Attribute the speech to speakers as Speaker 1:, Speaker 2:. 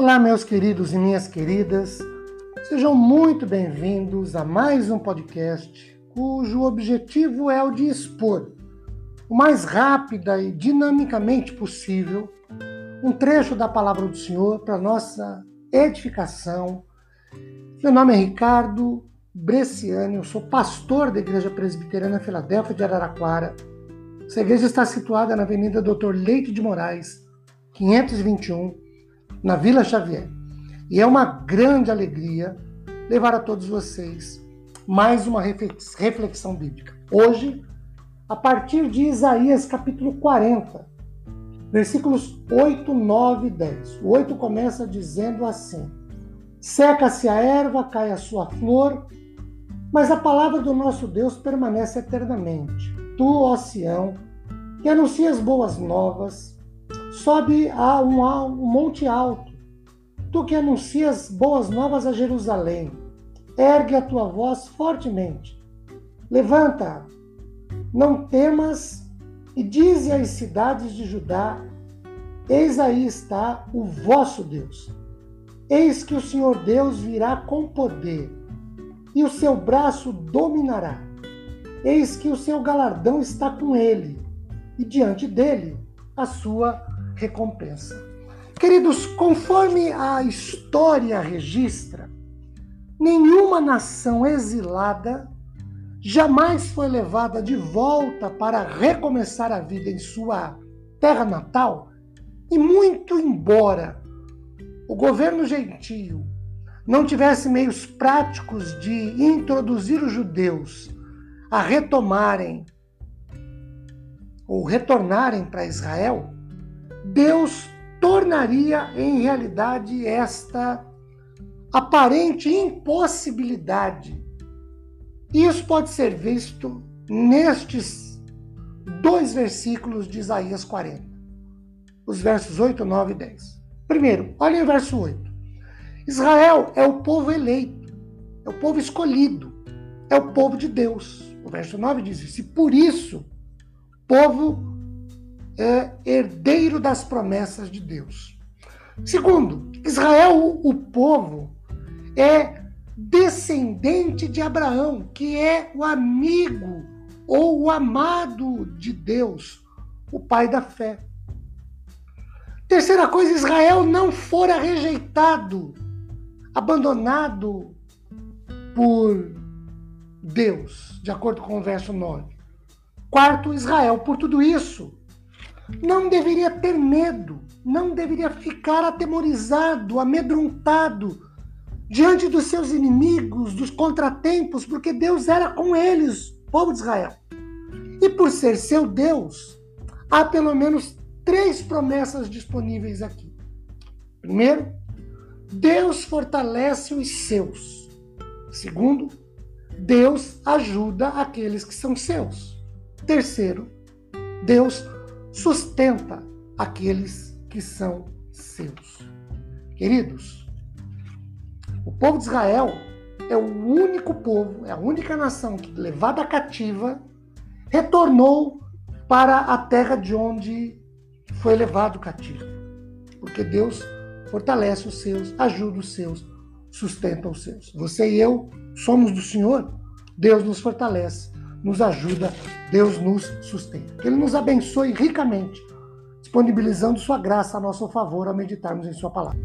Speaker 1: Olá, meus queridos e minhas queridas, sejam muito bem-vindos a mais um podcast cujo objetivo é o de expor, o mais rápida e dinamicamente possível, um trecho da palavra do Senhor para nossa edificação. Meu nome é Ricardo Bresciani, eu sou pastor da Igreja Presbiteriana Filadélfia de Araraquara. Essa igreja está situada na Avenida Doutor Leite de Moraes, 521, na Vila Xavier. E é uma grande alegria levar a todos vocês mais uma reflexão bíblica. Hoje, a partir de Isaías capítulo 40, versículos 8, 9 e 10. O 8 começa dizendo assim: Seca-se a erva, cai a sua flor, mas a palavra do nosso Deus permanece eternamente. Tu, ó Sião, que anuncias boas novas, sobe a um, a um monte alto. Tu que anuncias boas novas a Jerusalém, ergue a tua voz fortemente. Levanta, não temas, e dize às cidades de Judá: Eis aí está o vosso Deus. Eis que o Senhor Deus virá com poder, e o seu braço dominará. Eis que o seu galardão está com ele, e diante dele a sua recompensa. Queridos, conforme a história registra, nenhuma nação exilada jamais foi levada de volta para recomeçar a vida em sua terra natal, e muito embora o governo gentio não tivesse meios práticos de introduzir os judeus a retomarem ou retornarem para Israel, Deus tornaria em realidade esta aparente impossibilidade. Isso pode ser visto nestes dois versículos de Isaías 40, os versos 8, 9 e 10. Primeiro, olhem o verso 8. Israel é o povo eleito, é o povo escolhido, é o povo de Deus. O verso 9 diz isso. E por isso, povo é herdeiro das promessas de Deus. Segundo, Israel, o povo, é descendente de Abraão, que é o amigo ou o amado de Deus, o pai da fé. Terceira coisa, Israel não fora rejeitado, abandonado por Deus, de acordo com o verso 9. Quarto, Israel, por tudo isso, não deveria ter medo, não deveria ficar atemorizado, amedrontado diante dos seus inimigos, dos contratempos, porque Deus era com eles, povo de Israel. E por ser seu Deus, há pelo menos três promessas disponíveis aqui. Primeiro, Deus fortalece os seus. Segundo, Deus ajuda aqueles que são seus. Terceiro, Deus sustenta aqueles que são seus. Queridos, o povo de Israel é o único povo, é a única nação que, levada cativa, retornou para a terra de onde foi levado cativo. Porque Deus fortalece os seus, ajuda os seus, sustenta os seus. Você e eu somos do Senhor, Deus nos fortalece nos ajuda, Deus nos sustenta. Que Ele nos abençoe ricamente, disponibilizando Sua graça a nosso favor ao meditarmos em Sua palavra.